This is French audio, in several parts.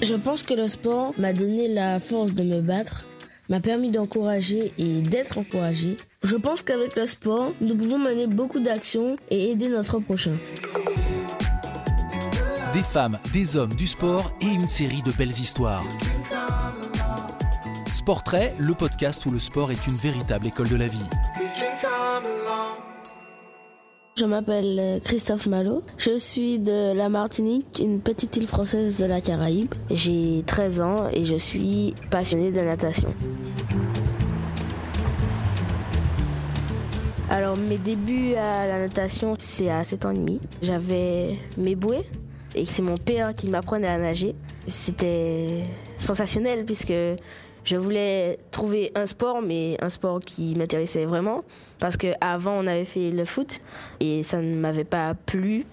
Je pense que le sport m'a donné la force de me battre, m'a permis d'encourager et d'être encouragé. Je pense qu'avec le sport, nous pouvons mener beaucoup d'actions et aider notre prochain. Des femmes, des hommes, du sport et une série de belles histoires. Sportrait, le podcast où le sport est une véritable école de la vie. Je m'appelle euh, Christophe Malo. Je suis de la Martinique, une petite île française de la Caraïbe. J'ai 13 ans et je suis passionné de natation. Alors mes débuts à la natation, c'est à 7 ans et demi. J'avais mes bouées et c'est mon père qui m'apprenait à nager. C'était sensationnel puisque je voulais trouver un sport, mais un sport qui m'intéressait vraiment. Parce qu'avant, on avait fait le foot et ça ne m'avait pas plu.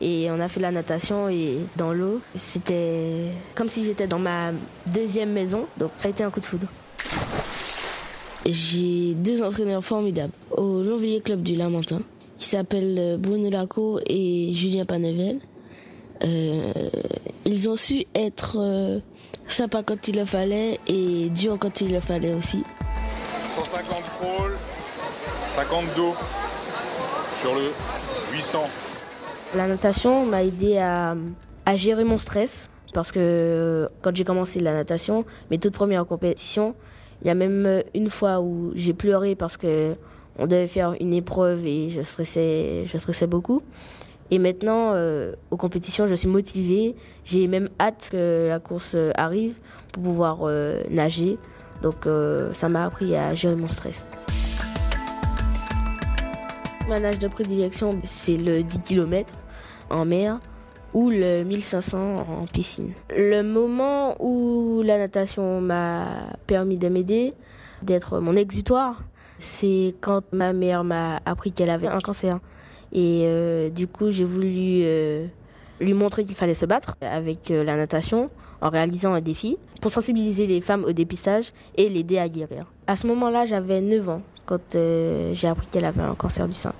Et on a fait la natation et dans l'eau, c'était comme si j'étais dans ma deuxième maison. Donc ça a été un coup de foudre. J'ai deux entraîneurs formidables au Longvilliers Club du Lamentin qui s'appellent Bruno Lacour et Julien Panevel. Euh, ils ont su être euh, sympa quand il le fallait et dur quand il le fallait aussi. 150 crawl, 50 dos sur le 800. La natation m'a aidé à, à, gérer mon stress parce que quand j'ai commencé la natation, mes toutes premières compétitions, il y a même une fois où j'ai pleuré parce que on devait faire une épreuve et je stressais, je stressais beaucoup. Et maintenant, euh, aux compétitions, je suis motivée. J'ai même hâte que la course arrive pour pouvoir euh, nager. Donc euh, ça m'a appris à gérer mon stress. Ma nage de prédilection, c'est le 10 km en mer ou le 1500 en piscine. Le moment où la natation m'a permis de m'aider, d'être mon exutoire, c'est quand ma mère m'a appris qu'elle avait un cancer. Et euh, du coup, j'ai voulu euh, lui montrer qu'il fallait se battre avec euh, la natation en réalisant un défi pour sensibiliser les femmes au dépistage et l'aider à guérir. À ce moment-là, j'avais 9 ans quand j'ai appris qu'elle avait un cancer du sein.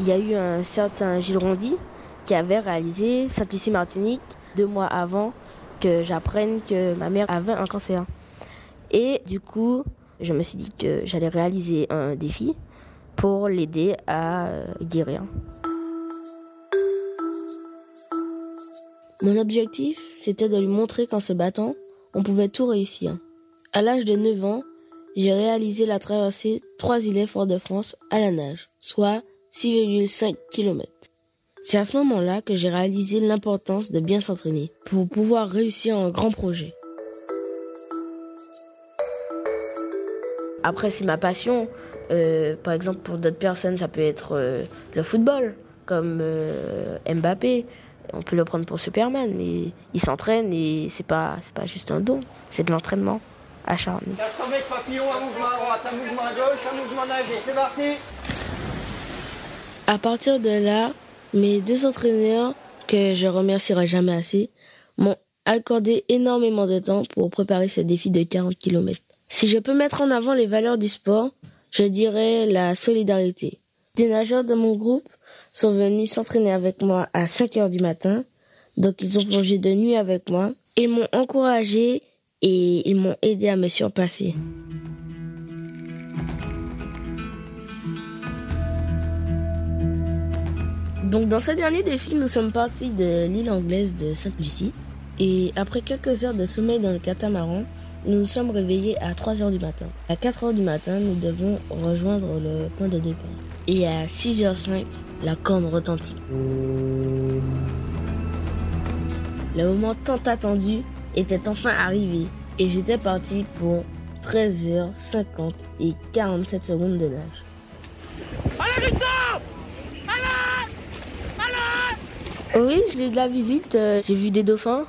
Il y a eu un certain Gilles Rondy qui avait réalisé Sainte-Lucie-Martinique deux mois avant que j'apprenne que ma mère avait un cancer. Et du coup, je me suis dit que j'allais réaliser un défi pour l'aider à euh, guérir. Mon objectif, c'était de lui montrer qu'en se battant, on pouvait tout réussir. À l'âge de 9 ans, j'ai réalisé la traversée 3 îlets Fort-de-France à la nage, soit 6,5 km. C'est à ce moment-là que j'ai réalisé l'importance de bien s'entraîner pour pouvoir réussir un grand projet. Après, c'est ma passion. Euh, par exemple, pour d'autres personnes, ça peut être euh, le football, comme euh, Mbappé. On peut le prendre pour Superman, mais il s'entraîne et c'est pas, c'est pas juste un don, c'est de l'entraînement acharné. 400 mètres un mouvement à droite, un mouvement à gauche, un mouvement c'est parti À partir de là, mes deux entraîneurs, que je remercierai jamais assez, m'ont accordé énormément de temps pour préparer ce défi de 40 km. Si je peux mettre en avant les valeurs du sport, je dirais la solidarité. Des nageurs de mon groupe sont venus s'entraîner avec moi à 5 heures du matin, donc ils ont plongé de nuit avec moi. Ils m'ont encouragé et ils m'ont aidé à me surpasser. Donc dans ce dernier défi, nous sommes partis de l'île anglaise de Sainte-Lucie et après quelques heures de sommeil dans le catamaran, nous nous sommes réveillés à 3 heures du matin. À 4 heures du matin, nous devons rejoindre le point de départ. Et à 6h05, la corne retentit. Le moment tant attendu était enfin arrivé et j'étais parti pour 13h50 et 47 secondes de nage. Allez, Christophe Allez Oui, j'ai eu de la visite, euh, j'ai vu des dauphins,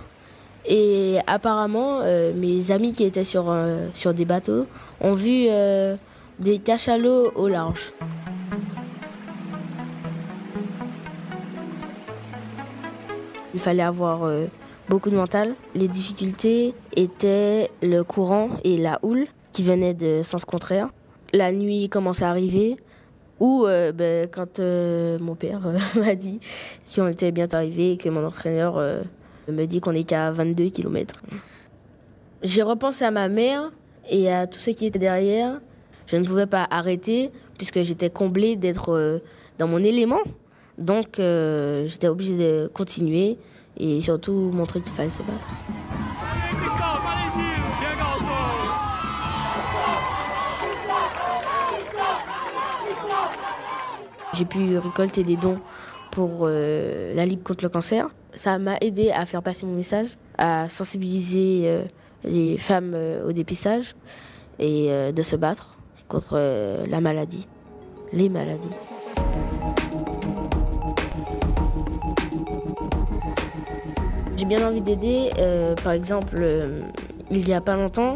et apparemment, euh, mes amis qui étaient sur, euh, sur des bateaux ont vu euh, des cachalots au large. Il fallait avoir beaucoup de mental. Les difficultés étaient le courant et la houle qui venaient de sens contraire. La nuit commençait à arriver. Ou ben, quand mon père m'a dit qu'on était bientôt arrivé et que mon entraîneur me dit qu'on est qu'à 22 km. J'ai repensé à ma mère et à tout ce qui était derrière. Je ne pouvais pas arrêter puisque j'étais comblée d'être dans mon élément. Donc j'étais obligée de continuer et surtout montrer qu'il fallait se battre. J'ai pu récolter des dons pour euh, la Ligue contre le cancer. Ça m'a aidé à faire passer mon message, à sensibiliser euh, les femmes euh, au dépistage et de se battre contre la maladie, les maladies. J'ai bien envie d'aider. par exemple, il y a pas longtemps,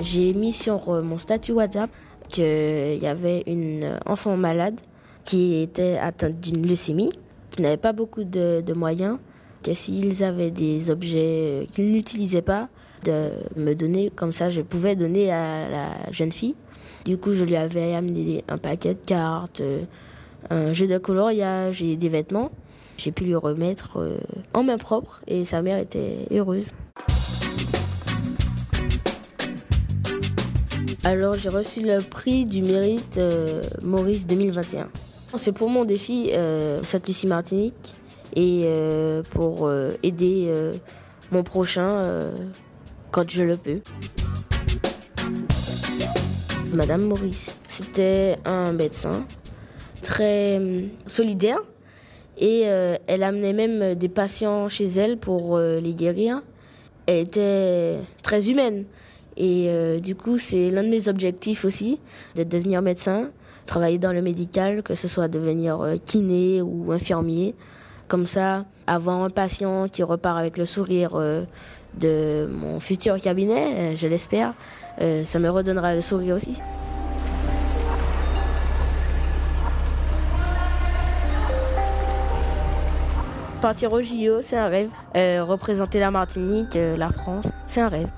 j'ai mis sur mon statut WhatsApp qu'il y avait une enfant malade qui était atteinte d'une leucémie, qui n'avait pas beaucoup de, moyens, que s'ils avaient des objets qu'ils n'utilisaient pas, de me donner, comme ça je pouvais donner à la jeune fille. Du coup, je lui avais amené un paquet de cartes, euh, un jeu de coloriage et des vêtements. J'ai pu lui remettre euh, en main propre et sa mère était heureuse. Alors j'ai reçu le prix du mérite euh, Maurice 2021. C'est pour mon défi euh, Sainte-Lucie Martinique et euh, pour euh, aider mon prochain quand je le peux. Madame Maurice, c'était un médecin très solidaire et elle amenait même des patients chez elle pour les guérir. Elle était très humaine et du coup c'est l'un de mes objectifs aussi de devenir médecin travailler dans le médical, que ce soit devenir euh, kiné ou infirmier. Comme ça, avoir un patient qui repart avec le sourire euh, de mon futur cabinet, euh, je l'espère, ça me redonnera le sourire aussi. Partir au JO, c'est un rêve. représenter la Martinique, la France, c'est un rêve.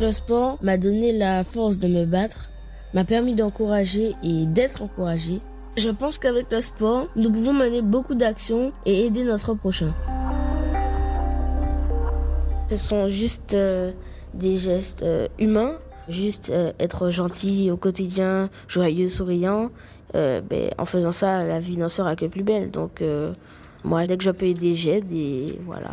Le sport m'a donné la force de me battre m'a permis d'encourager et d'être encouragé. Je pense qu'avec le sport, nous pouvons mener beaucoup d'actions et aider notre prochain. Ce sont juste euh, des gestes euh, humains, juste euh, être gentil au quotidien, joyeux, souriant. Ben, en faisant ça, la vie n'en sera que plus belle. Donc, moi, dès que je peux aider, j'aide et voilà.